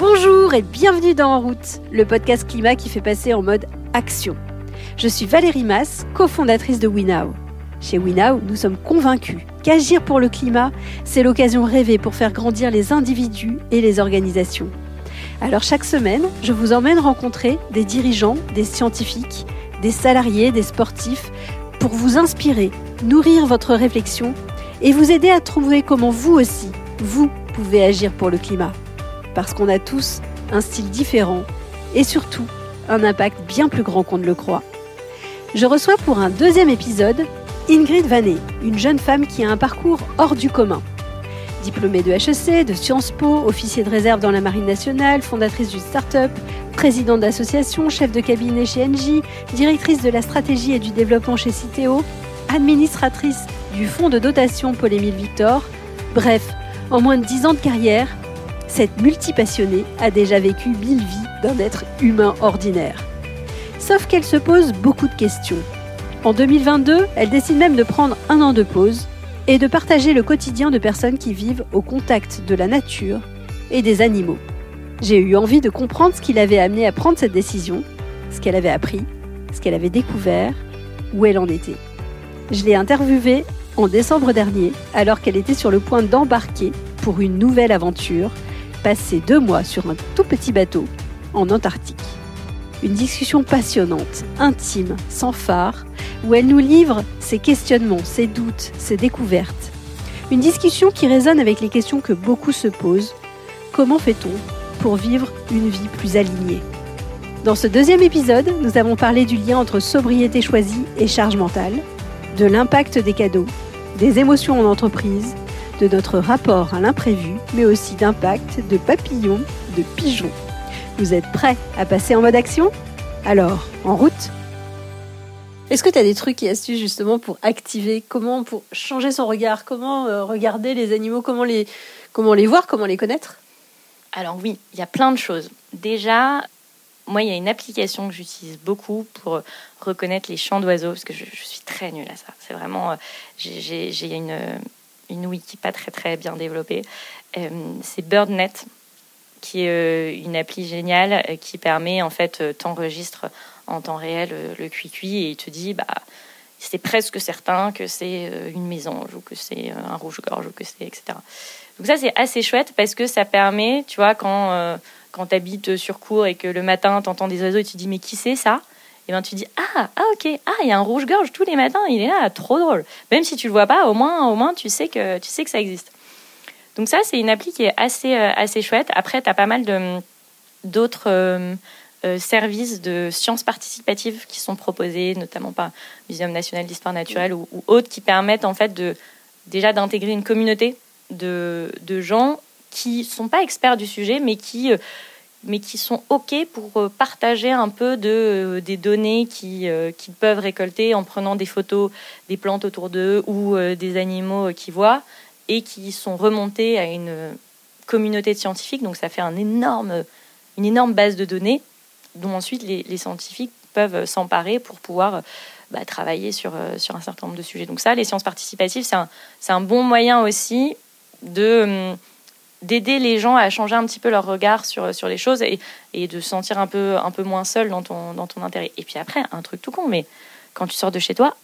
Bonjour et bienvenue dans En route, le podcast climat qui fait passer en mode action. Je suis Valérie Mass, cofondatrice de WeNow. Chez WeNow, nous sommes convaincus qu'agir pour le climat, c'est l'occasion rêvée pour faire grandir les individus et les organisations. Alors chaque semaine, je vous emmène rencontrer des dirigeants, des scientifiques, des salariés, des sportifs, pour vous inspirer, nourrir votre réflexion et vous aider à trouver comment vous aussi, vous pouvez agir pour le climat parce qu'on a tous un style différent et surtout un impact bien plus grand qu'on ne le croit. Je reçois pour un deuxième épisode Ingrid Vanet, une jeune femme qui a un parcours hors du commun. Diplômée de HEC, de Sciences Po, officier de réserve dans la Marine nationale, fondatrice d'une start-up, présidente d'association, chef de cabinet chez Engie, directrice de la stratégie et du développement chez Citeo, administratrice du fonds de dotation Paul-Émile Victor. Bref, en moins de 10 ans de carrière, cette multipassionnée a déjà vécu mille vies d'un être humain ordinaire. Sauf qu'elle se pose beaucoup de questions. En 2022, elle décide même de prendre un an de pause et de partager le quotidien de personnes qui vivent au contact de la nature et des animaux. J'ai eu envie de comprendre ce qui l'avait amené à prendre cette décision, ce qu'elle avait appris, ce qu'elle avait découvert, où elle en était. Je l'ai interviewée en décembre dernier, alors qu'elle était sur le point d'embarquer pour une nouvelle aventure passer deux mois sur un tout petit bateau en Antarctique. Une discussion passionnante, intime, sans phare, où elle nous livre ses questionnements, ses doutes, ses découvertes. Une discussion qui résonne avec les questions que beaucoup se posent. Comment fait-on pour vivre une vie plus alignée? Dans ce deuxième épisode, nous avons parlé du lien entre sobriété choisie et charge mentale, de l'impact des cadeaux, des émotions en entreprise, de notre rapport à l'imprévu, mais aussi d'impact, de papillons, de pigeons. Vous êtes prêts à passer en mode action? Alors, en route! Est-ce que tu as des trucs et astuces justement pour activer, comment, pour changer son regard, comment euh, regarder les animaux, comment les, comment les voir, comment les connaître? Alors oui, il y a plein de choses. Déjà, moi, il y a une application que j'utilise beaucoup pour reconnaître les chants d'oiseaux, parce que je, suis très nulle à ça. C'est vraiment, euh, j'ai une, une wiki pas très très bien développée. Euh, c'est BirdNet, qui est euh, une appli géniale euh, qui permet en fait t'enregistres en temps réel le cuicui et il te dit bah c'est presque certain que c'est une mésange ou que c'est un rouge-gorge ou que c'est etc. Donc ça c'est assez chouette parce que ça permet, tu vois, quand quand tu habites sur cours et que le matin tu entends des oiseaux et tu dis mais qui c'est ça? Et ben tu dis ah ah ok. Ah il y a un rouge-gorge tous les matins. Il est là. Trop drôle même si tu le vois pas au moins au moins tu sais que tu sais que ça existe. Donc ça c'est une appli qui est assez euh, assez chouette. Après tu as pas mal de d'autres euh, euh, services de sciences participatives qui sont proposés notamment par le Muséum national d'histoire naturelle ou, ou, autres qui permettent en fait de déjà d'intégrer une communauté de, de gens qui sont pas experts du sujet mais qui mais qui sont OK pour euh, partager un peu de, euh, des données qu'ils euh, peuvent récolter en prenant des photos des plantes autour d'eux ou des animaux qu'ils voient et qui sont remontés à une communauté de scientifiques. Donc ça fait un énorme, une énorme base de données dont ensuite les, scientifiques peuvent s'emparer pour pouvoir bah, travailler sur, sur un certain nombre de sujets. Donc ça, les sciences participatives, c'est un, un, bon moyen aussi de hum, d'aider les gens à changer un petit peu leur regard sur, sur les choses et, et de se sentir un peu, un peu moins seul dans ton, dans ton intérêt. Et puis après, un truc tout con, mais quand tu sors de chez toi,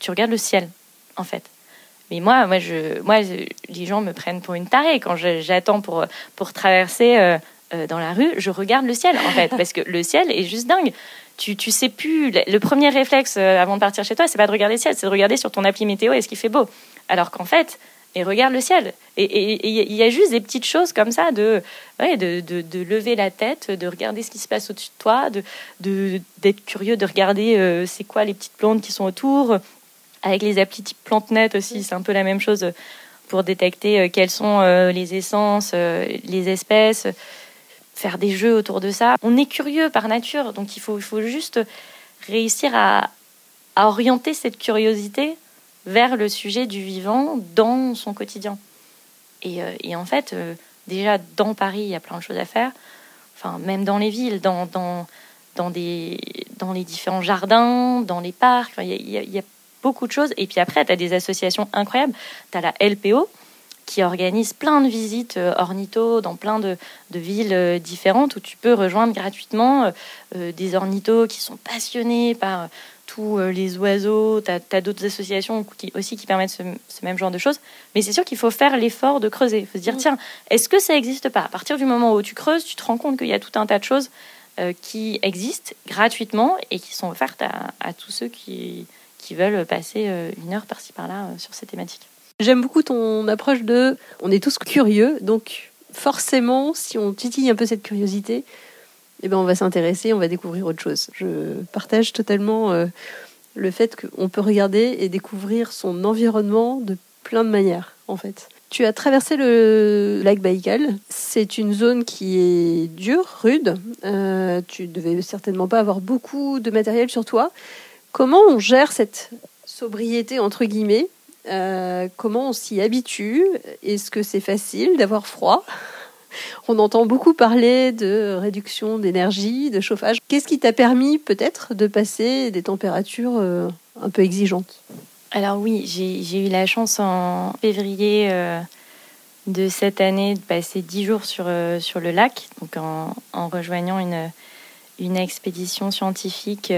tu regardes le ciel, en fait. Mais moi, moi, je, moi les gens me prennent pour une tarée. Quand j'attends pour, pour traverser euh, euh, dans la rue, je regarde le ciel, en fait, parce que le ciel est juste dingue. Tu, tu sais plus. Le premier réflexe euh, avant de partir chez toi, c'est pas de regarder le ciel, c'est de regarder sur ton appli météo est-ce qu'il fait beau. Alors qu'en fait, et regarde le ciel. Et il y a juste des petites choses comme ça de, de, de, lever la tête, de regarder ce qui se passe au-dessus de toi, de d'être curieux, de regarder euh, c'est quoi les petites plantes qui sont autour. Avec les applis type PlanteNet aussi, c'est un peu la même chose pour détecter euh, quelles sont euh, les essences, les espèces, faire des jeux autour de ça. On est curieux par nature, donc il faut, il faut juste réussir à, à orienter cette curiosité vers le sujet du vivant dans son quotidien. Et, euh, et en fait, euh, déjà dans Paris, il y a plein de choses à faire. Enfin, même dans les villes, dans, dans, dans, des, dans les différents jardins, dans les parcs, il y, a, beaucoup de choses. Et puis après, tu as des associations incroyables. Tu as la LPO, qui organise plein de visites ornithos dans plein de, villes différentes où tu peux rejoindre gratuitement des ornithos qui sont passionnés par tous les oiseaux. Tu as, d'autres associations qui, aussi qui permettent ce, même genre de choses. Mais c'est sûr qu'il faut faire l'effort de creuser. Il faut se dire, mmh. tiens, est-ce que ça n'existe pas? À partir du moment où tu creuses, tu te rends compte qu'il y a tout un tas de choses euh, qui existent gratuitement et qui sont offertes à, tous ceux qui, qui, veulent passer euh, une heure par-ci par-là euh, sur ces thématiques. J'aime beaucoup ton approche de on est tous curieux, donc forcément, si on titille un peu cette curiosité, eh ben on va s'intéresser, on va découvrir autre chose. Je partage totalement le fait qu'on peut regarder et découvrir son environnement de plein de manières, en fait. Tu as traversé le lac Baïkal. C'est une zone qui est dure, rude. Euh, tu devais certainement pas avoir beaucoup de matériel sur toi. Comment on gère cette sobriété entre guillemets? Euh, Comment on s'y habitue? Est-ce que c'est facile d'avoir froid? On entend beaucoup parler de réduction d'énergie, de chauffage. Qu'est-ce qui t'a permis peut-être de passer des températures euh, un peu exigeantes? Alors oui, j'ai eu la chance en février euh, de cette année de passer dix jours sur, euh, sur le lac, donc en, rejoignant une, une expédition scientifique,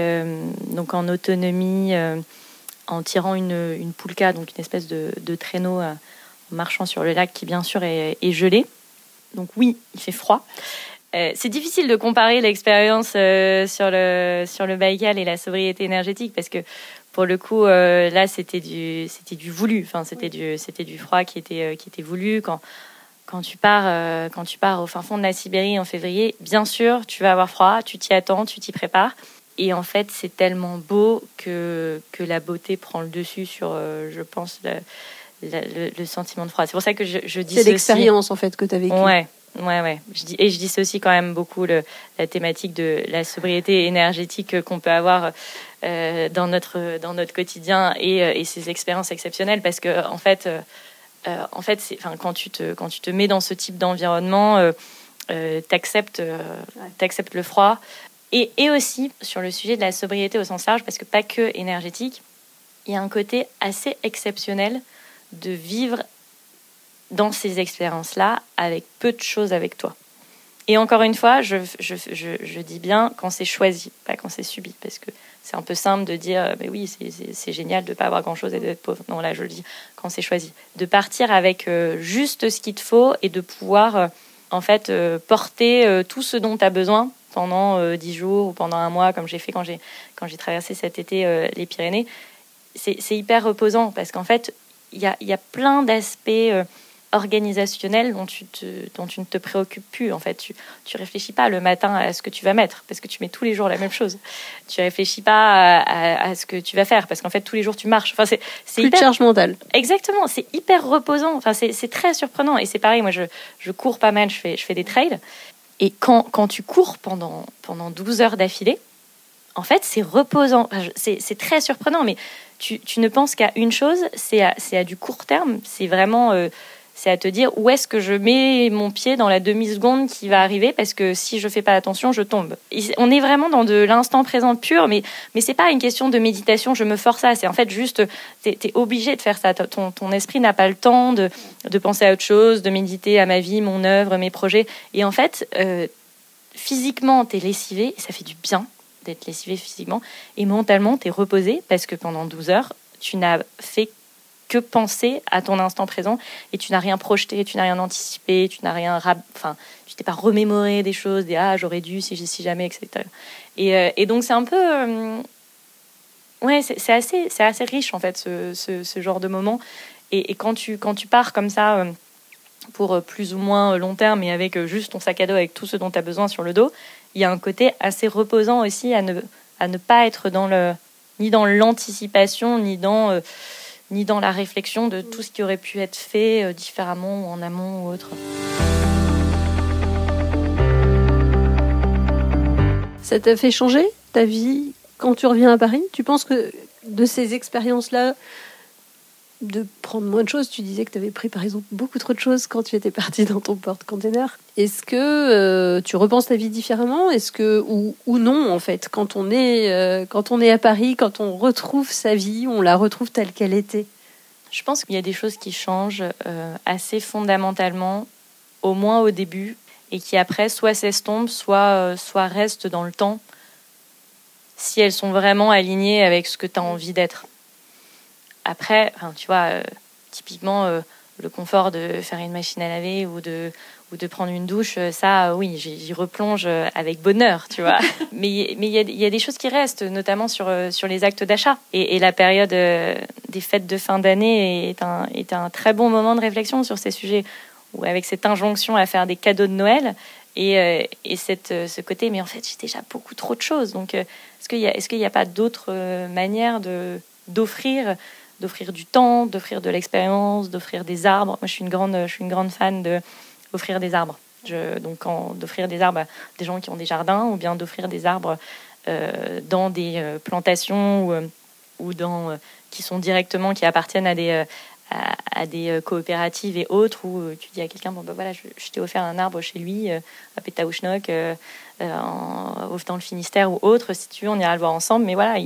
donc en autonomie, en tirant une, une poulka, donc une espèce de, traîneau en marchant sur le lac qui bien sûr est gelé. Donc oui, il fait froid. c'est difficile de comparer l'expérience sur le sur le Baïkal et la sobriété énergétique parce que pour le coup, euh, là, c'était du, c'était du voulu. Enfin, c'était du, c'était du froid qui était, euh, qui était voulu. Quand, quand tu pars, euh, quand tu pars au fin fond de la Sibérie en février, bien sûr, tu vas avoir froid. Tu t'y attends, tu t'y prépares. Et en fait, c'est tellement beau que que la beauté prend le dessus sur, je pense, le, le, sentiment de froid. C'est pour ça que je, je dis. C'est l'expérience en fait que tu as vécue. Ouais, Ouais, ouais. Je dis, et je dis aussi quand même beaucoup le, la thématique de la sobriété énergétique qu'on peut avoir euh, dans, notre, dans notre quotidien et, euh, et, ces expériences exceptionnelles parce que, en fait, euh, en fait enfin, quand, tu te, quand tu te mets dans ce type d'environnement, euh, euh tu acceptes, acceptes, le froid. Et, et aussi sur le sujet de la sobriété au sens large, parce que pas que énergétique, il y a un côté assez exceptionnel de vivre dans ces expériences-là avec peu de choses avec toi. Et encore une fois, je, je, je, dis bien quand c'est choisi, pas quand c'est subi, parce que c'est un peu simple de dire, mais oui, c'est génial de ne pas avoir grand-chose et d'être pauvre. Non, là, je le dis quand c'est choisi. De partir avec euh, juste ce qu'il te faut et de pouvoir, euh, en fait, euh, porter tout ce dont tu as besoin pendant dix jours ou pendant un mois, comme j'ai fait quand j'ai traversé cet été les Pyrénées. C'est hyper reposant parce qu'en fait, il y a, y a, plein d'aspects organisationnel dont tu, te, dont tu ne te préoccupes plus. En fait, tu, tu réfléchis pas le matin à ce que tu vas mettre parce que tu mets tous les jours la même chose. Tu réfléchis pas à, ce que tu vas faire parce qu'en fait tous les jours tu marches. Enfin, c'est c'est hyper... charge mentale. Exactement, c'est hyper reposant. Enfin, c'est très surprenant et c'est pareil. Moi, je, je cours pas mal, je fais je fais des trails et quand quand tu cours pendant pendant 12 heures d'affilée, en fait, c'est reposant. C'est très surprenant, mais tu, ne penses qu'à une chose, c'est à, du court terme. C'est vraiment euh, c'est à te dire où est-ce que je mets mon pied dans la demi-seconde qui va arriver parce que si je fais pas attention, je tombe. on est vraiment dans de l'instant présent pur, mais, mais c'est pas une question de méditation, je me force à. C'est en fait juste, tu es, obligé de faire ça. Ton, ton esprit n'a pas le temps de, de, penser à autre chose, de méditer à ma vie, mon œuvre, mes projets. Et en fait, euh, physiquement, tu es lessivé ça fait du bien d'être lessivé physiquement. Et mentalement, tu es reposé parce que pendant 12 heures, tu n'as fait que penser à ton instant présent et tu n'as rien projeté, tu n'as rien anticipé, tu n'as rien, enfin, tu t'es pas remémoré des choses, des ah j'aurais dû si si jamais, etc. Et, euh, et donc c'est un peu, euh, ouais, c'est assez, assez riche en fait ce, ce, genre de moment. Et, et, quand tu quand tu pars comme ça euh, pour plus ou moins long terme et avec juste ton sac à dos avec tout ce dont tu as besoin sur le dos, il y a un côté assez reposant aussi à ne à ne pas être dans le ni dans l'anticipation ni dans ni dans la réflexion de tout ce qui aurait pu être fait euh, différemment ou en amont ou autre. Ça t'a fait changer ta vie quand tu reviens à Paris? Tu penses que de ces expériences-là, de prendre moins de choses. Tu disais que tu avais pris par exemple beaucoup trop de choses quand tu étais parti dans ton porte-container. Est-ce que euh, tu repenses ta vie différemment? Est-ce que ou, ou, non en fait? Quand on est euh, quand on est à Paris, quand on retrouve sa vie, on la retrouve telle qu'elle était? Je pense qu'il y a des choses qui changent euh, assez fondamentalement, au moins au début, et qui après soit s'estompent, soit, soit restent dans le temps, si elles sont vraiment alignées avec ce que tu as envie d'être. Après, tu vois, euh, typiquement, le confort de faire une machine à laver ou de, ou de prendre une douche, euh, ça, oui, j'y replonge euh, avec bonheur, tu vois. mais il y, a des choses qui restent, notamment sur, euh, sur les actes d'achat. Et, la période des fêtes de fin d'année est un, est un très bon moment de réflexion sur ces sujets, ou avec cette injonction à faire des cadeaux de Noël et, et cette, ce côté, mais en fait, j'ai déjà beaucoup trop de choses. Donc, est-ce qu'il n'y a, est a pas d'autres manières d'offrir d'offrir du temps, d'offrir de l'expérience, d'offrir des arbres. Moi, je suis une grande, fan de offrir des arbres. Donc, d'offrir des arbres à des gens qui ont des jardins, ou bien d'offrir des arbres euh, dans des euh, plantations ou, euh, ou dans qui sont directement qui appartiennent à des à, des coopératives et autres où tu dis à quelqu'un bon ben voilà je, t'ai offert un arbre chez lui à Pétaouchnok dans le Finistère ou autre si tu veux on ira le voir ensemble mais voilà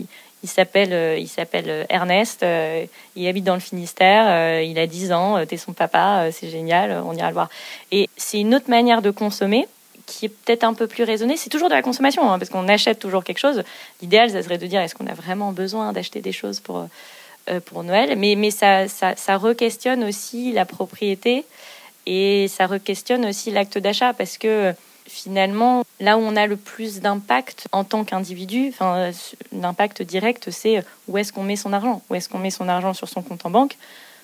il, s'appelle, euh, il s'appelle euh, Ernest. Euh, il habite dans le Finistère. il a 10 ans. T'es son papa. c'est génial. On ira le voir. Et c'est une autre manière de consommer qui est peut-être un peu plus raisonnée. C'est toujours de la consommation, hein, parce qu'on achète toujours quelque chose. L'idéal, ça serait de dire est-ce qu'on a vraiment besoin d'acheter des choses pour, pour Noël Mais, mais ça, ça, ça re-questionne aussi la propriété et ça re-questionne aussi l'acte d'achat, parce que finalement, là où on a le plus d'impact en tant qu'individu, enfin, l'impact direct, c'est où est-ce qu'on met son argent? Où est-ce qu'on met son argent sur son compte en banque,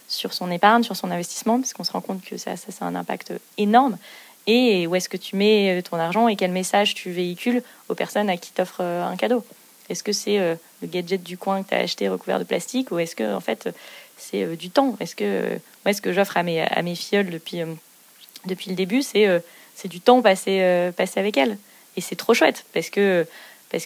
sur son épargne, sur son investissement, parce qu'on se rend compte que ça, ça, un impact énorme. Et où est-ce que tu mets ton argent et quel message tu véhicules aux personnes à qui t'offrent euh, un cadeau? Est-ce que c'est euh, le gadget du coin que tu as acheté recouvert de plastique ou est-ce que, en fait, c'est euh, du temps? Est-ce que, est-ce que j'offre à mes, à mes filleuls depuis, le début C'est du temps passé, euh, avec elle. Et c'est trop chouette parce que,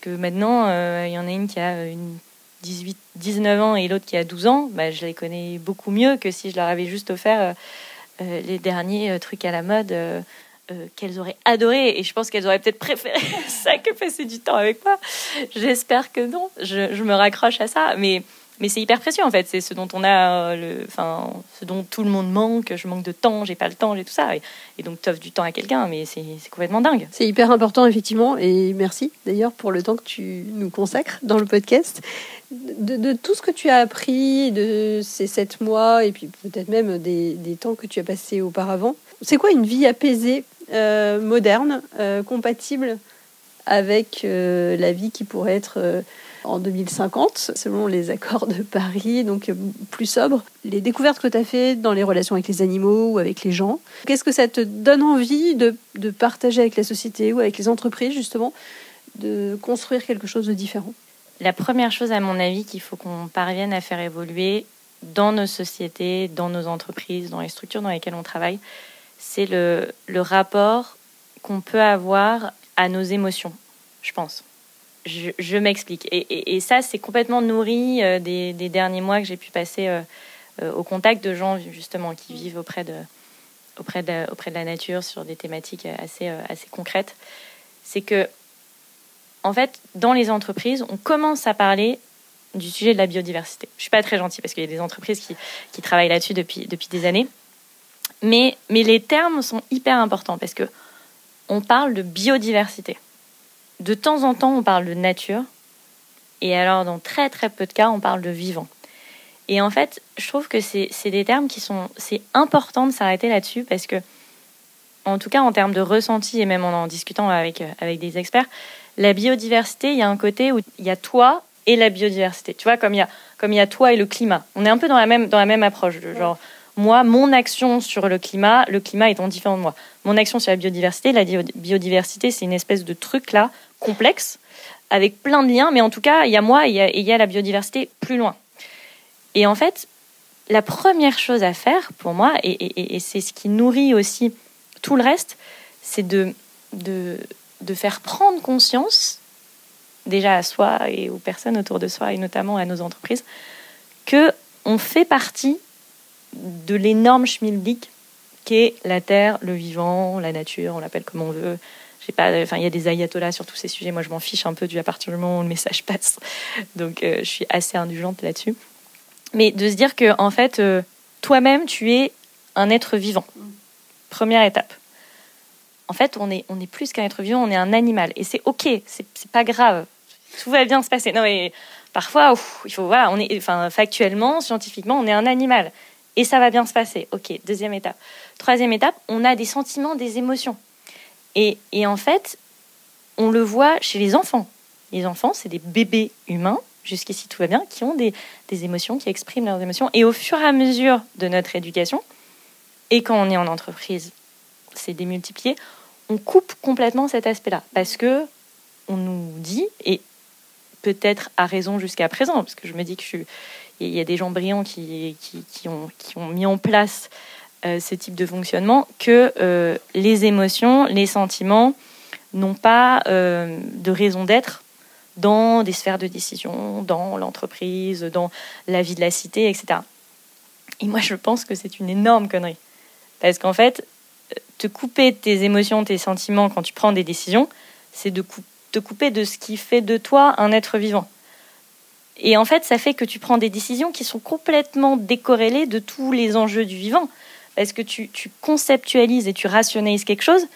maintenant, euh, il y en a une qui a une 18, 19 ans et l'autre qui a 12 ans. Bah, je les connais beaucoup mieux que si je leur avais juste offert euh, les derniers trucs à la mode. Qu'elles auraient adoré et je pense qu'elles auraient peut-être préféré ça que passer du temps avec moi. J'espère que non. Je, me raccroche à ça, mais mais c'est hyper précieux en fait. C'est ce dont on a, le, enfin, ce dont tout le monde manque. Je manque de temps, j'ai pas le temps, j'ai tout ça. Et, donc, tu offres du temps à quelqu'un, mais c'est complètement dingue. C'est hyper important, effectivement. Et merci d'ailleurs pour le temps que tu nous consacres dans le podcast. De, tout ce que tu as appris de ces sept mois et puis peut-être même des, des, temps que tu as passés auparavant, c'est quoi une vie apaisée, euh, moderne, euh, compatible avec euh, la vie qui pourrait être en 2050, selon les accords de Paris, donc plus sobre. Les découvertes que tu as faites dans les relations avec les animaux ou avec les gens, qu'est-ce que ça te donne envie de partager avec la société ou avec les entreprises, justement, de construire quelque chose de différent? La première chose, à mon avis, qu'il faut qu'on parvienne à faire évoluer dans nos sociétés, dans nos entreprises, dans les structures dans lesquelles on travaille, c'est le, le rapport qu'on peut avoir à nos émotions, je pense je, m'explique. Et, ça, c'est complètement nourri euh, des, derniers mois que j'ai pu passer euh, euh, au contact de gens justement qui vivent auprès de, auprès de, auprès de la nature sur des thématiques assez, assez concrètes. C'est que, en fait, dans les entreprises, on commence à parler du sujet de la biodiversité. Je suis pas très gentille parce qu'il y a des entreprises qui, qui travaillent là-dessus depuis, depuis des années. Mais, les termes sont hyper importants parce que on parle de biodiversité de temps en temps, on parle de nature. Et alors, dans très très peu de cas, on parle de vivant. Et en fait, je trouve que c'est des termes qui sont. C'est important de s'arrêter là-dessus parce que, en tout cas, en termes de ressenti et même en en discutant avec, euh, avec des experts, la biodiversité, il y a un côté où il y a toi et la biodiversité. Tu vois, comme il y a, comme il y a toi et le climat. On est un peu dans la même, dans la même approche. Genre, moi, mon action sur le climat, le climat étant différent de moi. Mon action sur la biodiversité, la biodiversité, c'est une espèce de truc là, complexe, avec plein de liens, mais en tout cas, il y a moi et il y a, la biodiversité plus loin. Et en fait, la première chose à faire pour moi, et, c'est ce qui nourrit aussi tout le reste, c'est de, de, de faire prendre conscience, déjà à soi et aux personnes autour de soi, et notamment à nos entreprises, que on fait partie de l'énorme schmilblick qu'est la terre, le vivant, la nature, on l'appelle comme on veut. pas, enfin, il y a des ayatollahs sur tous ces sujets. Moi, je m'en fiche un peu du à partir du moment où le message passe. Donc, euh, je suis assez indulgente là-dessus. mais de se dire que en fait, euh, toi-même, tu es un être vivant. Première étape. En fait, on est, on est plus qu'un être vivant, on est un animal. Et c'est OK, c'est pas grave. Tout va bien se passer. Non, mais parfois, il faut, voilà, on est, enfin, factuellement, scientifiquement, on est un animal. Et ça va bien se passer. OK, deuxième étape. Troisième étape, on a des sentiments, des émotions. Et, et en fait, on le voit chez les enfants. Les enfants, c'est des bébés humains jusqu'ici tout va bien, qui ont des, émotions, qui expriment leurs émotions. Et au fur et à mesure de notre éducation, et quand on est en entreprise, c'est démultiplié, on coupe complètement cet aspect-là. Parce que on nous dit, et peut-être à raison jusqu'à présent, parce que je me dis que il y a des gens brillants qui, ont mis en place euh, ce type de fonctionnement, que euh, les émotions, les sentiments n'ont pas euh, de raison d'être dans des sphères de décision, dans l'entreprise, dans la vie de la cité, etc. Et moi, je pense que c'est une énorme connerie. Parce qu'en fait, te couper de tes émotions, tes sentiments quand tu prends des décisions, c'est de te couper de ce qui fait de toi un être vivant. Et en fait, ça fait que tu prends des décisions qui sont complètement décorrélées de tous les enjeux du vivant. Parce que tu, tu conceptualises et tu rationalises quelque chose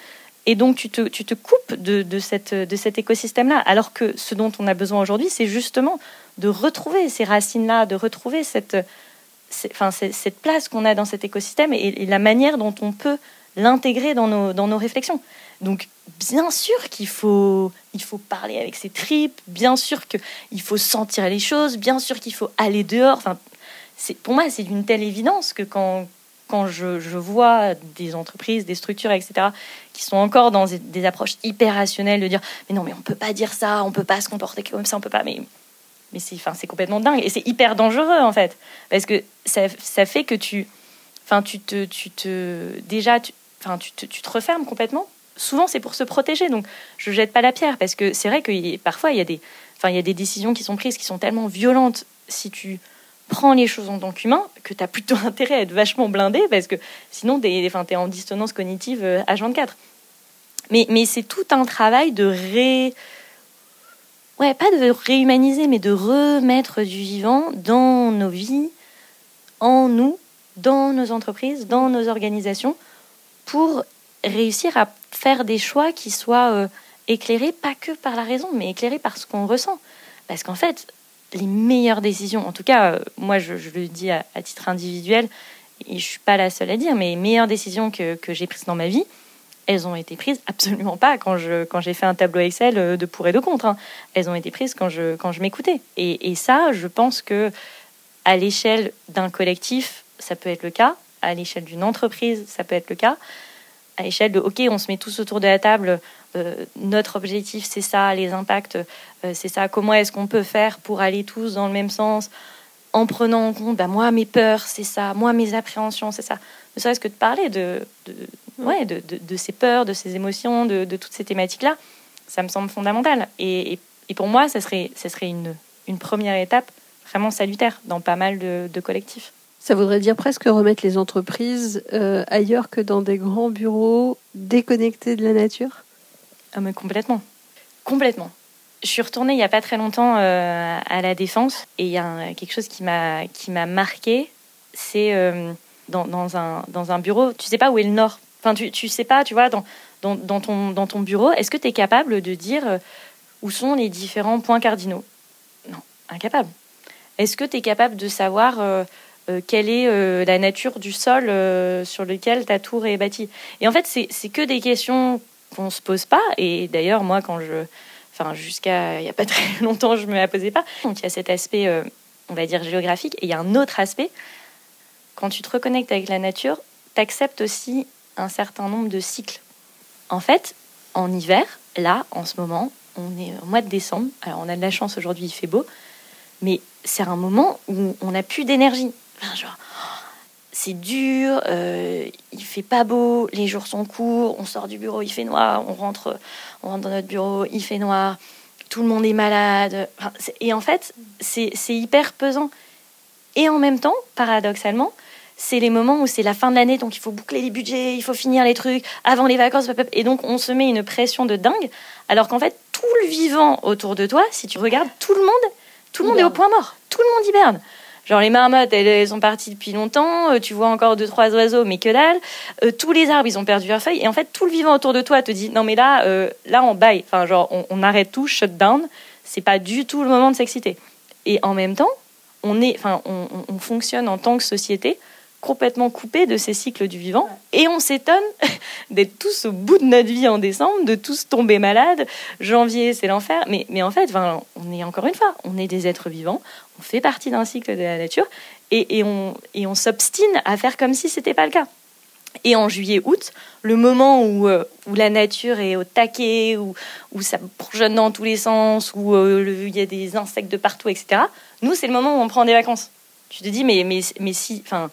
et donc, tu te, coupes de, cet écosystème-là. Alors que ce dont on a besoin aujourd'hui, c'est justement de retrouver ces racines-là, de retrouver cette place qu'on a dans cet écosystème et, la manière dont on peut l'intégrer dans nos, dans nos réflexions. Donc, bien sûr qu'il faut, il faut parler avec ses tripes, bien sûr qu'il faut sentir les choses, bien sûr qu'il faut aller dehors. Enfin, pour moi, c'est d'une telle évidence que quand, quand je, vois des entreprises, des structures, etc., qui sont encore dans des, approches hyper rationnelles de dire mais non mais on peut pas dire ça, on peut pas se comporter comme ça, on peut pas mais mais c'est enfin complètement dingue et c'est hyper dangereux en fait parce que ça, ça fait que tu enfin tu te tu te déjà enfin tu te, tu te refermes complètement. Souvent c'est pour se protéger donc je jette pas la pierre parce que c'est vrai que parfois il y a des enfin il y a des décisions qui sont prises qui sont tellement violentes si tu prends les choses en tant qu'humain, que tu as plutôt intérêt à être vachement blindé, parce que sinon, tu es, en dissonance cognitive à euh, 24. Mais, mais c'est tout un travail de ré... Ouais, pas de réhumaniser, mais de remettre du vivant dans nos vies, en nous, dans nos entreprises, dans nos organisations, pour réussir à faire des choix qui soient euh, éclairés, pas que par la raison, mais éclairés par ce qu'on ressent. Parce qu'en fait, les meilleures décisions, en tout cas, euh, moi je, le dis à, titre individuel, et je suis pas la seule à dire, mais les meilleures décisions que, que j'ai prises dans ma vie, elles ont été prises absolument pas quand je quand j'ai fait un tableau Excel euh, de pour et de contre. Hein. Elles ont été prises quand je quand je m'écoutais. Et, et, ça, je pense que à l'échelle d'un collectif, ça peut être le cas. À l'échelle d'une entreprise, ça peut être le cas. À l'échelle de OK, on se met tous autour de la table, euh, notre objectif, c'est ça, les impacts, euh, c'est ça. Comment est-ce qu'on peut faire pour aller tous dans le même sens en prenant en compte, bah, moi, mes peurs, c'est ça, moi, mes appréhensions, c'est ça. Ne serait-ce que de parler de, de ouais, de, de, ces peurs, de ces émotions, de, toutes ces thématiques-là, ça me semble fondamental. Et, et, pour moi, ça serait, ça serait une, une première étape vraiment salutaire dans pas mal de, collectifs. Ça voudrait dire presque remettre les entreprises euh, ailleurs que dans des grands bureaux déconnectés de la nature? Ah, mais complètement. Complètement. Je suis retournée il n'y a pas très longtemps euh, à la Défense et il y a quelque chose qui m'a, marqué. C'est euh, dans, un, dans un bureau, tu sais pas où est le nord. Enfin, tu, tu sais pas, tu vois, dans, dans, ton, dans ton bureau, est-ce que tu es capable de dire où sont les différents points cardinaux? Non, incapable. Est-ce que tu es capable de savoir quelle est la nature du sol sur lequel ta tour est bâtie Et en fait, c'est que des questions qu'on se pose pas. Et d'ailleurs, moi, quand je, enfin, jusqu'à il y a pas très longtemps, je me la posais pas. Donc il y a cet aspect, euh, on va dire géographique, et il y a un autre aspect. Quand tu te reconnectes avec la nature, tu acceptes aussi un certain nombre de cycles. En fait, en hiver, là, en ce moment, on est au mois de décembre. Alors, on a de la chance aujourd'hui, il fait beau, mais c'est un moment où on n'a plus d'énergie. Enfin, genre, c'est dur, euh, il fait pas beau, les jours sont courts, on sort du bureau, il fait noir, on rentre, on rentre dans notre bureau, il fait noir, tout le monde est malade. et en fait, c'est hyper pesant. Et en même temps, paradoxalement, c'est les moments où c'est la fin de l'année, donc il faut boucler les budgets, il faut finir les trucs avant les vacances, et donc on se met une pression de dingue, alors qu'en fait, tout le vivant autour de toi, si tu regardes, tout le monde, tout le monde est au point mort, tout le monde hiberne Genre les marmottes, elles, sont parties depuis longtemps, euh, tu vois encore deux, trois oiseaux, mais que dalle. Euh, tous les arbres, ils ont perdu leurs feuilles. Et en fait, tout le vivant autour de toi te dit, non mais là, euh, là on baille. Enfin, genre, on, arrête tout, shut down. C'est pas du tout le moment de s'exciter. Et en même temps, on, est, enfin, on fonctionne en tant que société complètement coupé de ces cycles du vivant. Et on s'étonne d'être tous au bout de notre vie en décembre, de tous tomber malades. Janvier, c'est l'enfer. Mais, mais en fait, on est encore une fois, on est des êtres vivants, on fait partie d'un cycle de la nature et, et on, et on s'obstine à faire comme si c'était pas le cas. Et en juillet-août, le moment où, euh, où la nature est au taquet, où, où ça bourgeonne dans tous les sens, où euh, il y a des insectes de partout, etc., nous, c'est le moment où on prend des vacances. Tu te dis, mais, mais, mais si, enfin,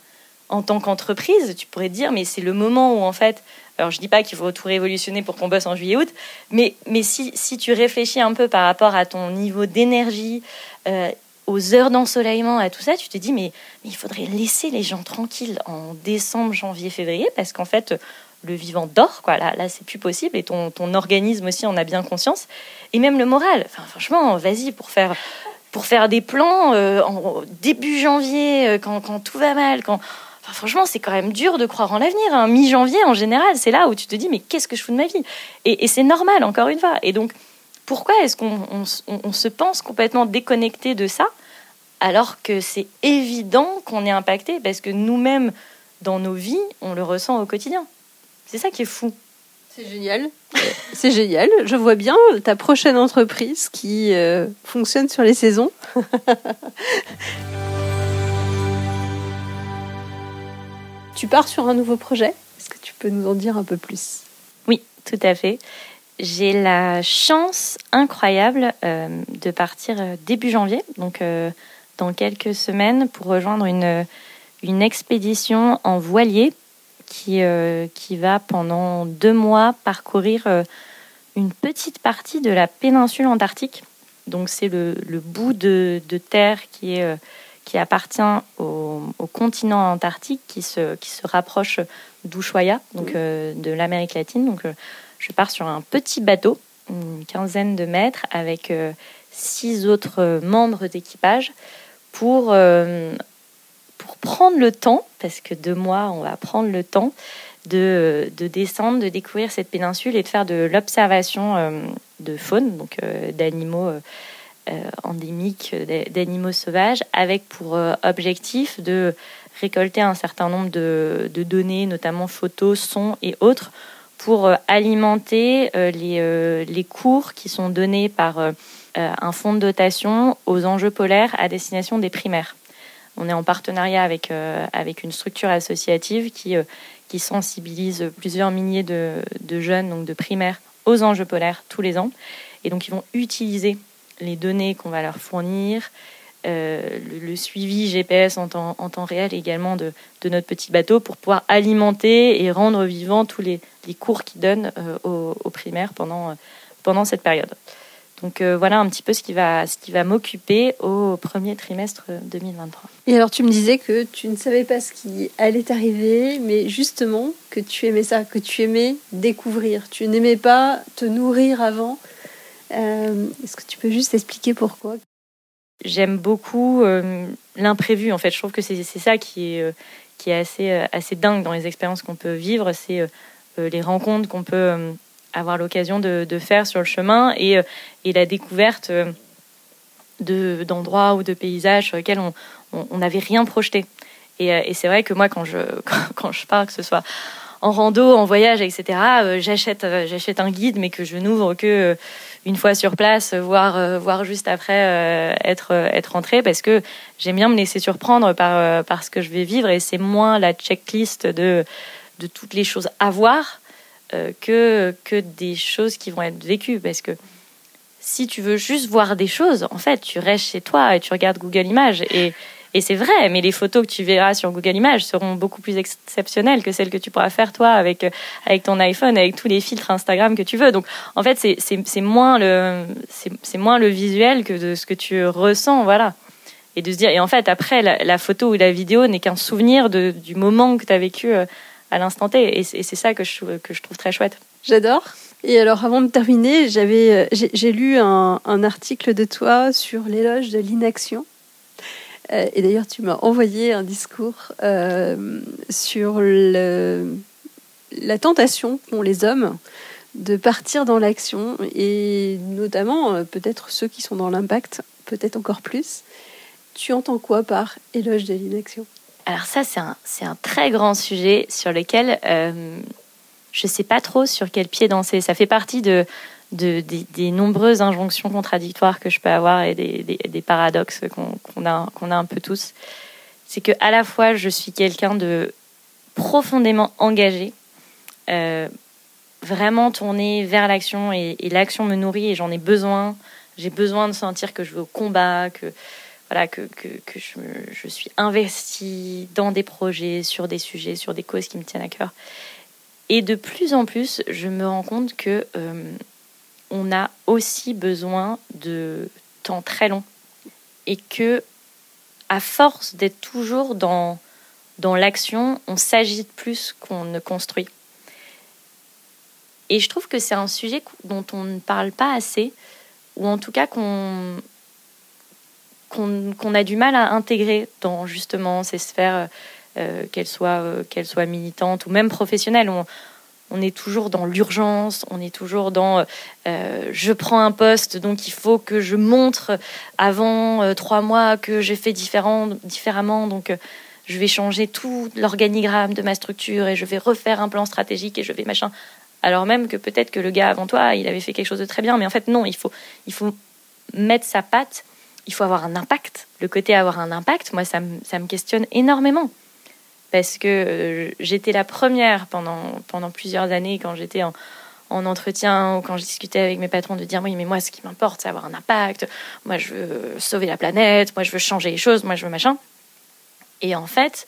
en tant qu'entreprise, tu pourrais dire, mais c'est le moment où en fait, alors je dis pas qu'il faut tout révolutionner pour qu'on bosse en juillet-août, mais, mais si, si, tu réfléchis un peu par rapport à ton niveau d'énergie, euh, aux heures d'ensoleillement, à tout ça, tu te dis, mais, mais, il faudrait laisser les gens tranquilles en décembre, janvier, février, parce qu'en fait, le vivant dort, quoi. Là, là c'est plus possible, et ton, ton organisme aussi en a bien conscience, et même le moral. Enfin, franchement, vas-y, pour faire pour faire des plans euh, en début janvier, euh, quand, quand, tout va mal, quand franchement, c'est quand même dur de croire en l'avenir. Hein. Mi-janvier, en général, c'est là où tu te dis, mais qu'est-ce que je fous de ma vie? Et, c'est normal, encore une fois. Et donc, pourquoi est-ce qu'on se pense complètement déconnecté de ça alors que c'est évident qu'on est impacté? Parce que nous-mêmes, dans nos vies, on le ressent au quotidien. C'est ça qui est fou. C'est génial. C'est génial. Je vois bien ta prochaine entreprise qui euh, fonctionne sur les saisons. Tu pars sur un nouveau projet Est-ce que tu peux nous en dire un peu plus? Oui, tout à fait. J'ai la chance incroyable euh, de partir euh, début janvier, donc euh, dans quelques semaines, pour rejoindre une, une expédition en voilier qui, qui va pendant deux mois parcourir une petite partie de la péninsule antarctique. Donc c'est le, le, bout de, de terre qui est qui appartient au, continent antarctique, qui se, qui se rapproche d'Ushuaia, donc euh, de l'Amérique latine. Donc, euh, je pars sur un petit bateau, une quinzaine de mètres, avec euh, six autres membres d'équipage pour, pour prendre le temps, parce que deux mois, on va prendre le temps de, de descendre, de découvrir cette péninsule et de faire de l'observation de faune, donc d'animaux endémiques d'animaux sauvages, avec pour euh, objectif de récolter un certain nombre de, données, notamment photos, sons et autres, pour euh, alimenter les, les, cours qui sont donnés par un fonds de dotation aux enjeux polaires à destination des primaires. On est en partenariat avec, avec une structure associative qui, qui sensibilise plusieurs milliers de, de jeunes, donc de primaires, aux enjeux polaires tous les ans. Et donc, ils vont utiliser les données qu'on va leur fournir, euh, le, suivi GPS en temps, en temps réel également de, de, notre petit bateau pour pouvoir alimenter et rendre vivants tous les, les cours qu'ils donnent euh, aux, primaires pendant, euh, pendant cette période. Donc voilà un petit peu ce qui va, ce qui va m'occuper au premier trimestre 2023. Et alors tu me disais que tu ne savais pas ce qui allait t'arriver, mais justement que tu aimais ça, que tu aimais découvrir. Tu n'aimais pas te nourrir avant, euh, est-ce que tu peux juste expliquer pourquoi? J'aime beaucoup euh, l'imprévu. En fait, je trouve que c'est ça qui est, euh, assez, dingue dans les expériences qu'on peut vivre. C'est les rencontres qu'on peut avoir l'occasion de, faire sur le chemin et, la découverte d'endroits ou de paysages sur lesquels on n'avait rien projeté. Et, c'est vrai que moi, quand je, quand, pars, que ce soit en rando, en voyage, etc., j'achète un guide, mais que je n'ouvre que une fois sur place, voire, euh, juste après euh, être, euh, être rentré, parce que j'aime bien me laisser surprendre par, ce que je vais vivre et c'est moins la checklist de, de toutes les choses à voir que, que des choses qui vont être vécues. Parce que si tu veux juste voir des choses, en fait, tu restes chez toi et tu regardes Google Images et et c'est vrai, mais les photos que tu verras sur Google Images seront beaucoup plus exceptionnelles que celles que tu pourras faire toi avec, euh, avec ton iPhone, avec tous les filtres Instagram que tu veux. Donc, en fait, c'est moins, le, moins le visuel que de ce que tu ressens, voilà. Et de se dire, et en fait, après, la, photo ou la vidéo n'est qu'un souvenir du moment que tu as vécu euh, à l'instant T. Et c'est ça que je, que je trouve très chouette. J'adore. Et alors, avant de terminer, euh, j'ai lu un, un article de toi sur l'éloge de l'inaction. Et d'ailleurs, tu m'as envoyé un discours sur le, la tentation qu'ont les hommes de partir dans l'action et notamment peut-être ceux qui sont dans l'impact, peut-être encore plus. Tu entends quoi par éloge de l'inaction? Alors ça, c'est un, un, très grand sujet sur lequel je ne sais pas trop sur quel pied danser. Ça fait partie de, des, nombreuses injonctions contradictoires que je peux avoir et des, paradoxes qu'on a, un peu tous. C'est que à la fois, je suis quelqu'un de profondément engagé, euh, vraiment tourné vers l'action et, l'action me nourrit et j'en ai besoin. J'ai besoin de sentir que je vais au combat, que voilà que, je, suis investie dans des projets, sur des sujets, sur des causes qui me tiennent à cœur. Et de plus en plus, je me rends compte que euh, on a aussi besoin de temps très long et que à force d'être toujours dans dans l'action, on s'agite plus qu'on ne construit. Et je trouve que c'est un sujet dont on ne parle pas assez, ou en tout cas qu'on a du mal à intégrer dans justement ces sphères euh, qu'elle soit, euh, qu'elle soit militante ou même professionnelle. On, on est toujours dans l'urgence, on est toujours dans euh, je prends un poste, donc il faut que je montre avant trois mois que j'ai fait différent, différemment, donc je vais changer tout l'organigramme de ma structure et je vais refaire un plan stratégique et je vais machin. Alors même que peut-être que le gars avant toi, il avait fait quelque chose de très bien, mais en fait non, il faut, il faut mettre sa patte, il faut avoir un impact. Le côté avoir un impact, moi ça ça me questionne énormément parce que euh, j'étais la première pendant, pendant plusieurs années quand j'étais en, en entretien ou quand je discutais avec mes patrons de dire oui mais moi ce qui m'importe c'est avoir un impact. Moi je veux sauver la planète. Moi je veux changer les choses. Moi je veux machin. Et en fait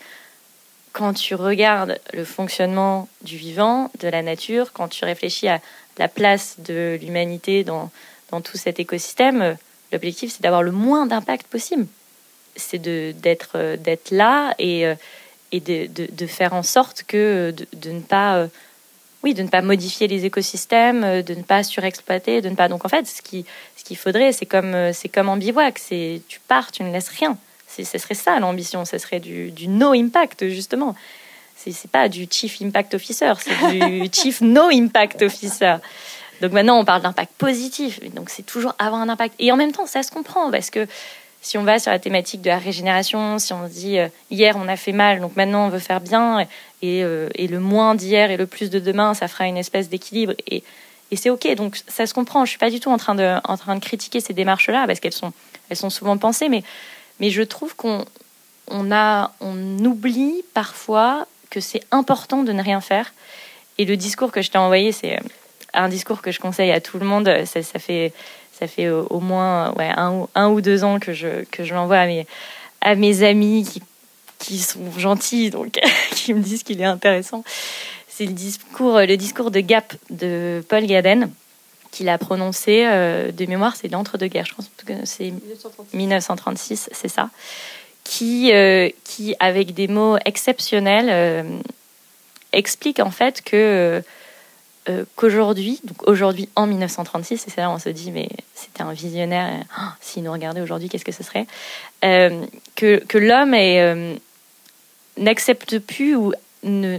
quand tu regardes le fonctionnement du vivant de la nature quand tu réfléchis à la place de l'humanité dans, dans tout cet écosystème l'objectif c'est d'avoir le moins d'impact possible. C'est d'être d'être là et euh, et de, de, faire en sorte que de, ne pas euh, oui de ne pas modifier les écosystèmes euh, de ne pas surexploiter de ne pas donc en fait ce qui ce qu'il faudrait c'est comme euh, c'est comme en bivouac c'est tu pars tu ne laisses rien. Ce serait ça l'ambition ce serait du, du no impact justement. C'est pas du chief impact officer c'est du chief no impact officer. Donc maintenant on parle d'impact positif donc c'est toujours avoir un impact. Et en même temps ça se comprend parce que si on va sur la thématique de la régénération, si on dit euh, hier on a fait mal, donc maintenant on veut faire bien, et, euh, le moins d'hier et le plus de demain, ça fera une espèce d'équilibre. Et, c'est ok, donc ça se comprend. Je suis pas du tout en train de, critiquer ces démarches-là parce qu'elles sont, souvent pensées, mais, je trouve qu'on oublie parfois que c'est important de ne rien faire. Et le discours que je t'ai envoyé, c'est un discours que je conseille à tout le monde. Ça fait ça fait au moins ouais, un, un, ou deux ans que je, que je l'envoie à mes, à mes amis qui, qui sont gentils, donc qui me disent qu'il est intéressant. C'est le discours, le discours de Gap de Paul Gaden qu'il a prononcé euh, de mémoire, c'est l'entre-deux-guerres, je pense que c'est 1936, c'est ça, qui, euh, qui, avec des mots exceptionnels, euh, explique en fait que euh, qu'aujourd'hui, donc aujourd'hui en 1936, et c'est là où on se dit, mais c'était un visionnaire, oh, s'il nous regardait aujourd'hui, qu'est-ce que ce serait? Euh, Que, que l'homme euh, n'accepte plus ou ne,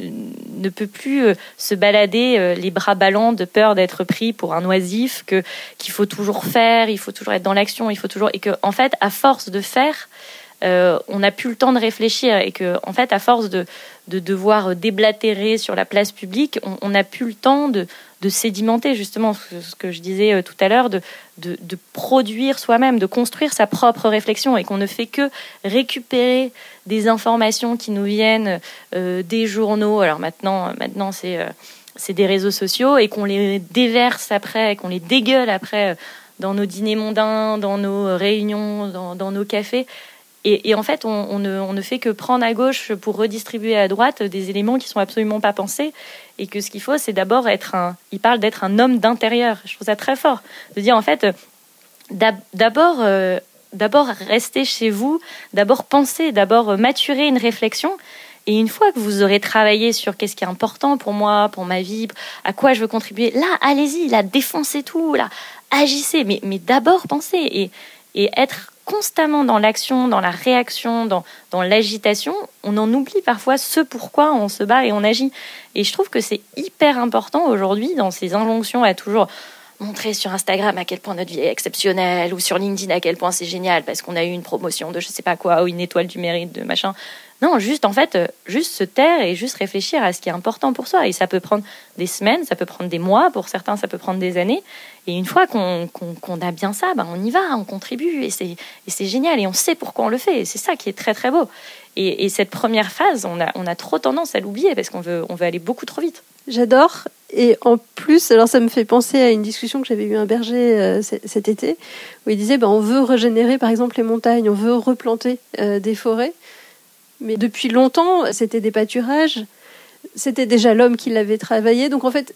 ne, peut plus se balader les bras ballants de peur d'être pris pour un oisif, que qu'il faut toujours faire, il faut toujours être dans l'action, il faut toujours et que en fait, à force de faire, euh, on n'a plus le temps de réfléchir et que, en fait, à force de, de devoir déblatérer sur la place publique, on n'a plus le temps de, sédimenter, justement, ce que je disais euh, tout à l'heure, de, produire soi-même, de construire sa propre réflexion et qu'on ne fait que récupérer des informations qui nous viennent euh, des journaux. Alors maintenant, maintenant c'est des réseaux sociaux et qu'on les déverse après, qu'on les dégueule après dans nos dîners mondains, dans nos réunions, dans nos cafés. Et, en fait, on, ne, fait que prendre à gauche pour redistribuer à droite des éléments qui sont absolument pas pensés. Et que ce qu'il faut, c'est d'abord être un. Il parle d'être un homme d'intérieur. Je trouve ça très fort. De dire, en fait, d'abord. Euh, d'abord rester chez vous, d'abord penser, d'abord maturer une réflexion. Et une fois que vous aurez travaillé sur qu'est-ce qui est important pour moi, pour ma vie, à quoi je veux contribuer, là, allez-y, là, défoncez tout, là, agissez, mais, d'abord pensez et être constamment dans l'action, dans la réaction, dans, dans l'agitation, on en oublie parfois ce pourquoi on se bat et on agit. Et je trouve que c'est hyper important aujourd'hui dans ces injonctions à toujours montrer sur Instagram à quel point notre vie est exceptionnelle ou sur LinkedIn à quel point c'est génial parce qu'on a eu une promotion de je sais pas quoi ou une étoile du mérite de machin. Non, juste en fait, euh, juste se taire et juste réfléchir à ce qui est important pour soi. Et ça peut prendre des semaines, ça peut prendre des mois, pour certains ça peut prendre des années. Et une fois qu'on a bien ça, ben on y va, on contribue et c'est génial et on sait pourquoi on le fait. Et c'est ça qui est très très beau. Et, et cette première phase, on a, trop tendance à l'oublier parce qu'on veut, aller beaucoup trop vite. J'adore. Et en plus, alors ça me fait penser à une discussion que j'avais eu un berger euh, cet été, où il disait ben, on veut régénérer par exemple les montagnes, on veut replanter euh, des forêts. Mais depuis longtemps, c'était des pâturages, c'était déjà l'homme qui l'avait travaillé. Donc en fait,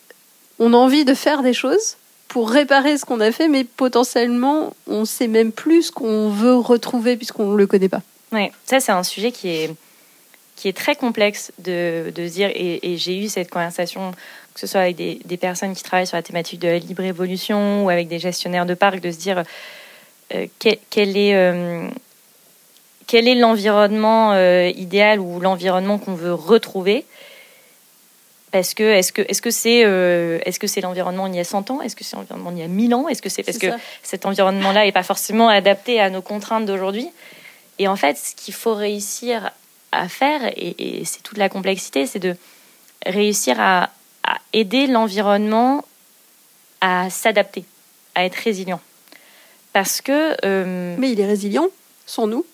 on a envie de faire des choses pour réparer ce qu'on a fait, mais potentiellement, on sait même plus ce qu'on veut retrouver puisqu'on ne le connaît pas. Oui, ça c'est un sujet qui est qui est très complexe de, de dire, et, j'ai eu cette conversation, que ce soit avec des, des, personnes qui travaillent sur la thématique de la libre évolution ou avec des gestionnaires de parcs, de se dire euh, quel, est, euh, quel est l'environnement euh, idéal ou l'environnement qu'on veut retrouver? Parce que est-ce que est-ce que c'est est-ce que c'est l'environnement il y a 100 ans? Est-ce que c'est l'environnement il y a 1000 ans? Est-ce que c'est parce que cet environnement-là n'est pas forcément adapté à nos contraintes d'aujourd'hui? Et en fait, ce qu'il faut réussir à faire, et, c'est toute la complexité, c'est de réussir à, aider l'environnement à s'adapter, à être résilient. Parce que... Euh, Mais il est résilient sans nous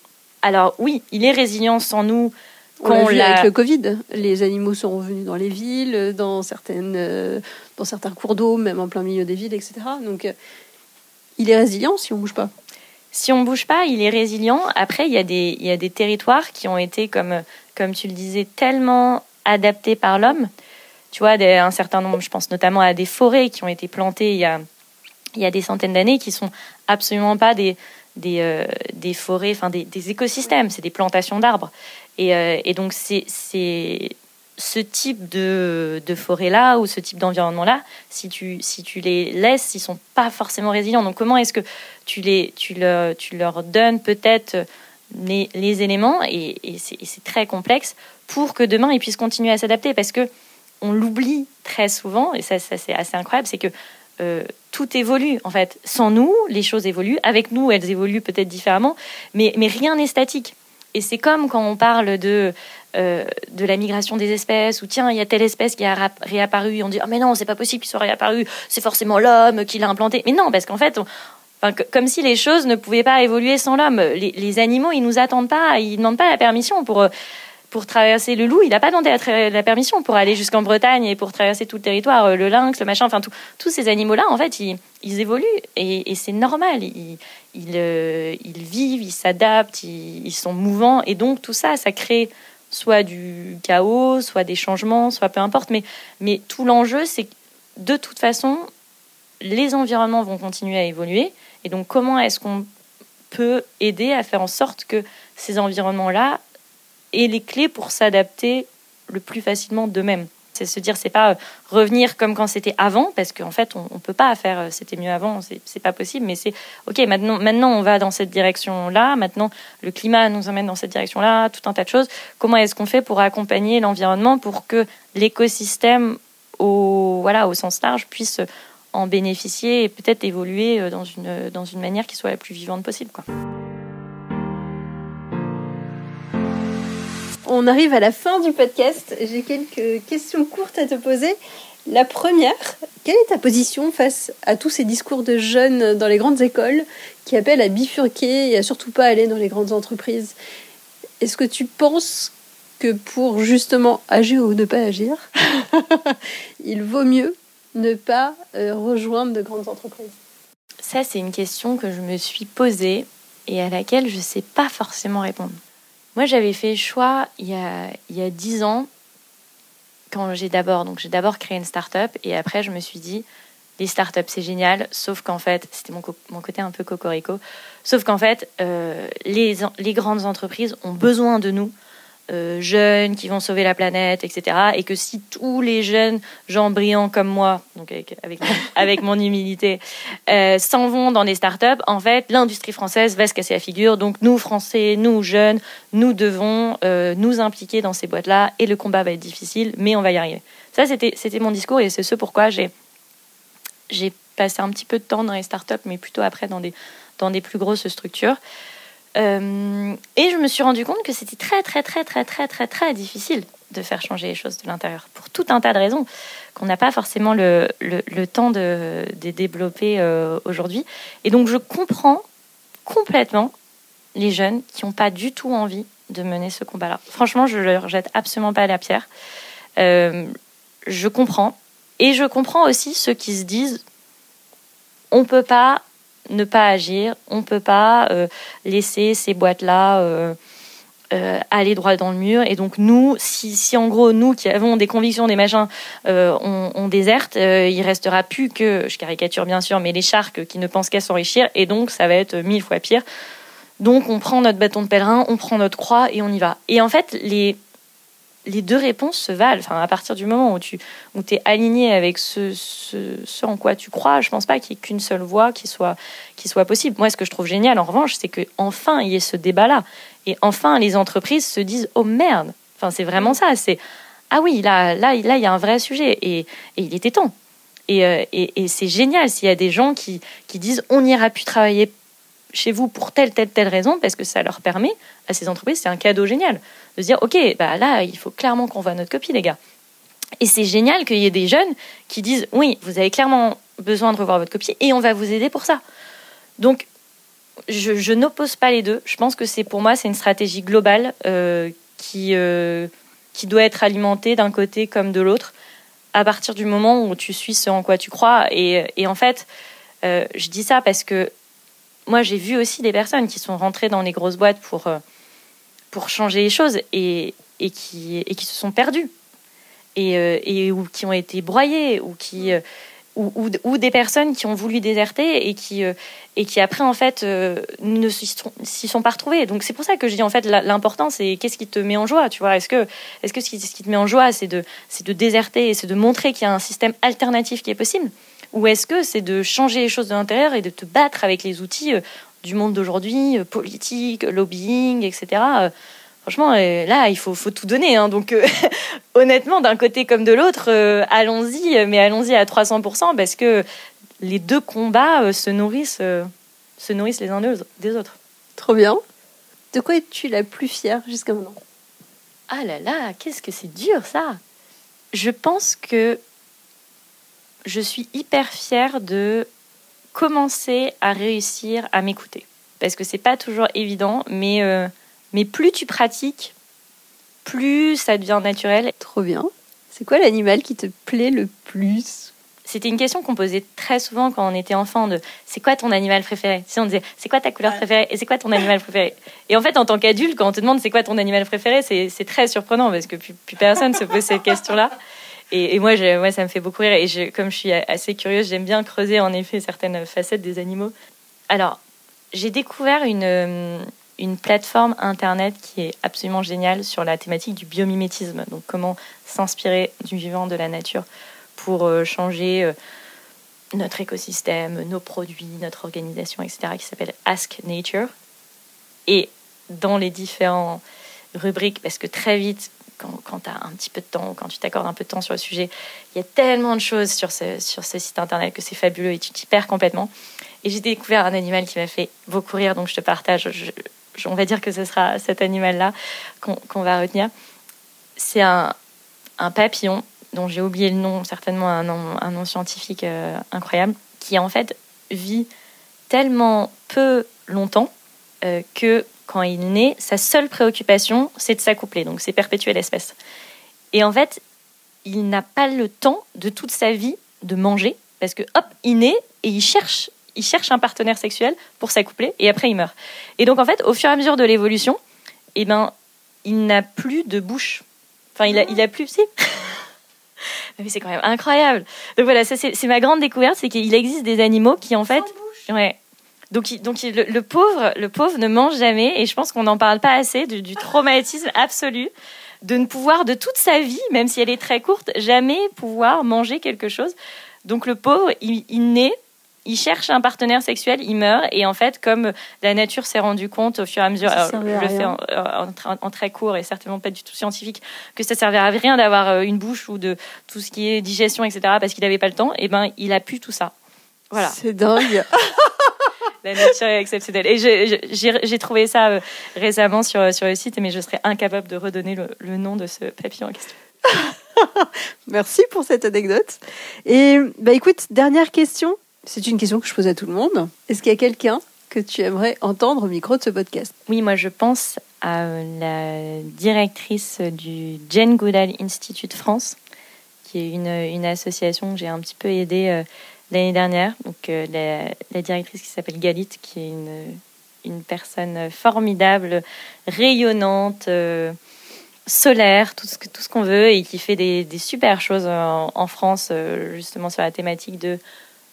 Alors oui, il est résilient sans nous. On l'a vu avec le Covid. Les animaux sont revenus dans les villes, dans, certaines, euh, dans certains cours d'eau, même en plein milieu des villes, etc. Donc euh, il est résilient si on ne bouge pas si on bouge pas, il est résilient. Après, il y a des, il y a des territoires qui ont été, comme, comme tu le disais, tellement adaptés par l'homme. Tu vois, un certain nombre, je pense notamment à des forêts qui ont été plantées il y a, il y a des centaines d'années, qui sont absolument pas des, des, euh, des forêts, enfin des, écosystèmes, c'est des plantations d'arbres. Et, euh, et donc, c'est ce type de, de forêt-là ou ce type d'environnement-là, si tu, si tu les laisses, ils sont pas forcément résilients. Donc comment est-ce que tu, les, tu, leur, tu leur donnes peut-être les, les, éléments, et, et c'est très complexe, pour que demain ils puissent continuer à s'adapter? Parce que on l'oublie très souvent, et ça, ça c'est assez incroyable, c'est que euh, tout évolue en fait. Sans nous, les choses évoluent. Avec nous, elles évoluent peut-être différemment, mais, rien n'est statique. Et c'est comme quand on parle de euh, de la migration des espèces, ou tiens, il y a telle espèce qui a réapparu, on dit, oh mais non, c'est pas possible qu'il soit réapparu, c'est forcément l'homme qui l'a implanté. Mais non, parce qu'en fait, comme si les choses ne pouvaient pas évoluer sans l'homme. Les, animaux, ils nous attendent pas, ils demandent pas la permission pour euh, pour traverser le loup, il n'a pas demandé la, permission pour aller jusqu'en Bretagne et pour traverser tout le territoire, euh, le lynx, le machin, enfin tous ces animaux-là, en fait, ils, évoluent et, c'est normal. Ils, ils, vivent, ils s'adaptent, ils, ils, sont mouvants et donc tout ça, ça crée soit du chaos, soit des changements, soit peu importe. Mais, mais tout l'enjeu, c'est que de toute façon, les environnements vont continuer à évoluer. Et donc, comment est-ce qu'on peut aider à faire en sorte que ces environnements-là aient les clés pour s'adapter le plus facilement d'eux-mêmes c'est se dire, c'est pas euh, revenir comme quand c'était avant, parce qu'en fait, on, ne peut pas faire euh, c'était mieux avant, c'est pas possible, mais c'est ok, maintenant, maintenant on va dans cette direction-là, maintenant le climat nous emmène dans cette direction-là, tout un tas de choses. Comment est-ce qu'on fait pour accompagner l'environnement pour que l'écosystème au, voilà, au sens large puisse en bénéficier et peut-être évoluer euh, dans une, dans une manière qui soit la plus vivante possible. Quoi. On arrive à la fin du podcast. J'ai quelques questions courtes à te poser. La première, quelle est ta position face à tous ces discours de jeunes dans les grandes écoles qui appellent à bifurquer et à surtout pas aller dans les grandes entreprises? Est-ce que tu penses que pour justement agir ou ne pas agir, il vaut mieux ne pas euh, rejoindre de grandes entreprises? Ça, c'est une question que je me suis posée et à laquelle je ne sais pas forcément répondre. Moi, j'avais fait choix il y a, il ans, quand j'ai d'abord, donc créé une start-up et après, je me suis dit, les startups, c'est génial, sauf qu'en fait, c'était mon, côté un peu cocorico, sauf qu'en fait, euh, les, grandes entreprises ont besoin de nous euh, jeunes qui vont sauver la planète, etc. Et que si tous les jeunes gens brillants comme moi, donc avec, avec, mon, humilité, euh, s'en vont dans des startups, en fait, l'industrie française va se casser la figure. Donc nous, Français, nous, jeunes, nous devons euh, nous impliquer dans ces boîtes-là et le combat va être difficile, mais on va y arriver. Ça, c'était, mon discours et c'est ce pourquoi j'ai, j'ai passé un petit peu de temps dans les startups, mais plutôt après dans des, dans des plus grosses structures. Euh, et je me suis rendu compte que c'était très, très, très, très, très, très, très difficile de faire changer les choses de l'intérieur, pour tout un tas de raisons qu'on n'a pas forcément le, le, temps de, développer euh, aujourd'hui. Et donc, je comprends complètement les jeunes qui n'ont pas du tout envie de mener ce combat-là. Franchement, je ne leur jette absolument pas la pierre. Euh, je comprends. Et je comprends aussi ceux qui se disent on ne peut pas ne pas agir, on ne peut pas euh, laisser ces boîtes-là euh, euh, aller droit dans le mur. Et donc nous, si, si, en gros nous qui avons des convictions, des machins, on, déserte, il restera plus que, je caricature bien sûr, mais les sharks qui ne pensent qu'à s'enrichir. Et donc ça va être mille fois pire. Donc on prend notre bâton de pèlerin, on prend notre croix et on y va. Et en fait, les les deux réponses se valent. Enfin, à partir du moment où tu où es aligné avec ce, ce, en quoi tu crois, je pense pas qu'il y ait qu'une seule voie qui soit, qui soit possible. Moi, ce que je trouve génial, en revanche, c'est que enfin il y ait ce débat-là. Et enfin, les entreprises se disent Oh merde Enfin, c'est vraiment ça. C'est Ah oui, là, là, là, il y a un vrai sujet. Et, et il était temps. Et, euh, et, et c'est génial s'il y a des gens qui, qui disent On n'ira plus travailler chez vous pour telle, telle, telle raison, parce que ça leur permet, à ces entreprises, c'est un cadeau génial, de se dire, OK, bah là, il faut clairement qu'on voit notre copie, les gars. Et c'est génial qu'il y ait des jeunes qui disent, oui, vous avez clairement besoin de revoir votre copie, et on va vous aider pour ça. Donc, je, n'oppose pas les deux. Je pense que c'est pour moi, c'est une stratégie globale euh, qui, euh, qui doit être alimentée d'un côté comme de l'autre, à partir du moment où tu suis ce en quoi tu crois. Et, et en fait, euh, je dis ça parce que moi, j'ai vu aussi des personnes qui sont rentrées dans les grosses boîtes pour, pour changer les choses et, et, qui, et qui se sont perdues. Et, euh, et ou qui ont été broyées ou qui euh, ou, ou, des personnes qui ont voulu déserter et qui et qui après en fait ne s'y sont pas retrouvées. Donc c'est pour ça que je dis en fait l'important c'est qu'est-ce qui te met en joie tu vois. Est-ce que est-ce que ce qui, ce qui te met en joie c'est de c'est de déserter et c'est de montrer qu'il y a un système alternatif qui est possible? Ou est-ce que c'est de changer les choses de l'intérieur et de te battre avec les outils euh, du monde d'aujourd'hui, euh, politique, lobbying, etc. Euh, franchement, là, il faut, faut tout donner. Hein. Donc, honnêtement, d'un côté comme de l'autre, allons-y, mais allons-y à 300%, parce que les deux combats se, nourrissent, se nourrissent les uns des autres. Trop bien. De quoi es-tu la plus fière jusqu'à maintenant? Ah là là, qu'est-ce que c'est dur ça Je pense que je suis hyper fière de commencer à réussir à m'écouter. Parce que c'est pas toujours évident, mais, euh, mais plus tu pratiques, plus ça devient naturel. Trop bien. C'est quoi l'animal qui te plaît le plus? C'était une question qu'on posait très souvent quand on était enfant de c'est quoi ton animal préféré? Si on disait c'est quoi ta couleur préférée? Et c'est quoi ton animal préféré? Et en fait, en tant qu'adulte, quand on te demande c'est quoi ton animal préféré, c'est très surprenant parce que plus, plus personne se pose cette question-là. Et, moi, ça me fait beaucoup rire. Et comme je suis assez curieuse, j'aime bien creuser en effet certaines facettes des animaux. Alors, j'ai découvert une, euh, une plateforme internet qui est absolument géniale sur la thématique du biomimétisme. Donc, comment s'inspirer du vivant, de la nature pour euh, changer euh, notre écosystème, nos produits, notre organisation, etc., qui s'appelle Ask Nature. Et dans les différentes rubriques, parce que très vite, quand, tu as un petit peu de temps, quand tu t'accordes un peu de temps sur le sujet. Il y a tellement de choses sur ce, site internet que c'est fabuleux et tu t'y perds complètement. Et j'ai découvert un animal qui m'a fait beaucoup rire, donc je te partage. on va dire que ce sera cet animal-là qu'on va retenir. C'est un, papillon dont j'ai oublié le nom, certainement un nom, un nom scientifique euh, incroyable, qui en fait vit tellement peu longtemps euh, que quand il naît, sa seule préoccupation, c'est de s'accoupler. Donc, c'est perpétuer l'espèce. Et en fait, il n'a pas le temps de toute sa vie de manger parce que hop, il naît et il cherche, il cherche un partenaire sexuel pour s'accoupler et après il meurt. Et donc en fait, au fur et à mesure de l'évolution, eh ben, il n'a plus de bouche. Enfin, il a, il a plus, si. Mais c'est quand même incroyable. Donc voilà, ça c'est ma grande découverte, c'est qu'il existe des animaux qui en fait, ouais, Donc, donc le, pauvre, le pauvre ne mange jamais, et je pense qu'on n'en parle pas assez du, traumatisme absolu de ne pouvoir de toute sa vie, même si elle est très courte, jamais pouvoir manger quelque chose. Donc le pauvre, il, il naît il cherche un partenaire sexuel, il meurt, et en fait, comme la nature s'est rendu compte au fur et à mesure, je le fais en, très court et certainement pas du tout scientifique, que ça servait à rien d'avoir euh, une bouche ou de tout ce qui est digestion, etc., parce qu'il n'avait pas le temps, et ben il a pu tout ça. Voilà. C'est dingue. la nature est exceptionnelle. Et j'ai trouvé ça euh, récemment sur, sur le site, mais je serais incapable de redonner le, le nom de ce papillon en question. Merci pour cette anecdote. Et bah écoute, dernière question. C'est une question que je pose à tout le monde. Est-ce qu'il y a quelqu'un que tu aimerais entendre au micro de ce podcast? Oui, moi je pense à la directrice du Jane Goodall Institute France, qui est une, une association que j'ai un petit peu aidée euh, l'année dernière. Donc euh, la, directrice qui s'appelle Galit, qui est une, une personne formidable, rayonnante. Euh, solaire, tout ce, tout ce qu'on veut, et qui fait des, des super choses en, en France, justement sur la thématique de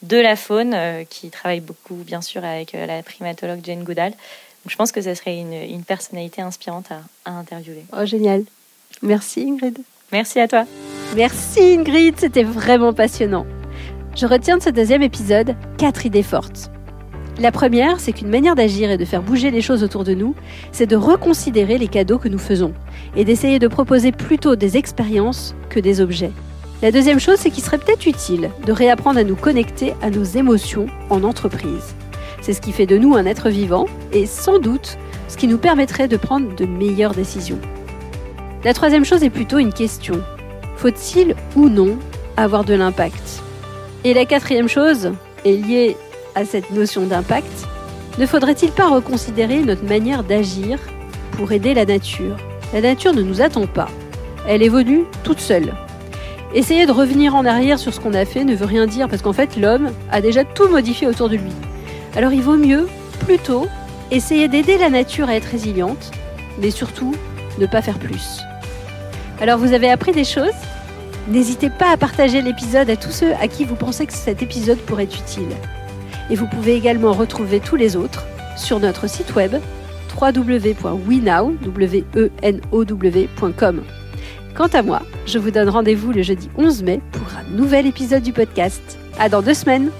de la faune, euh, qui travaille beaucoup, bien sûr, avec euh, la primatologue Jane Goodall. Donc, je pense que ce serait une, personnalité inspirante à, interviewer. Oh, génial. Merci, Ingrid. Merci à toi. Merci, Ingrid. C'était vraiment passionnant. Je retiens de ce deuxième épisode quatre idées fortes. La première, c'est qu'une manière d'agir et de faire bouger les choses autour de nous, c'est de reconsidérer les cadeaux que nous faisons et d'essayer de proposer plutôt des expériences que des objets. La deuxième chose, c'est qu'il serait peut-être utile de réapprendre à nous connecter à nos émotions en entreprise. C'est ce qui fait de nous un être vivant et sans doute ce qui nous permettrait de prendre de meilleures décisions. La troisième chose est plutôt une question. Faut-il ou non avoir de l'impact? Et la quatrième chose est liée à cette notion d'impact. Ne faudrait-il pas reconsidérer notre manière d'agir pour aider la nature? La nature ne nous attend pas. Elle évolue toute seule. Essayer de revenir en arrière sur ce qu'on a fait ne veut rien dire parce qu'en fait l'homme a déjà tout modifié autour de lui. Alors il vaut mieux, plutôt, essayer d'aider la nature à être résiliente, mais surtout ne pas faire plus. Alors vous avez appris des choses? N'hésitez pas à partager l'épisode à tous ceux à qui vous pensez que cet épisode pourrait être utile. Et vous pouvez également retrouver tous les autres sur notre site web www.wenow.com. Quant à moi, je vous donne rendez-vous le jeudi 11 mai pour un nouvel épisode du podcast. À dans deux semaines!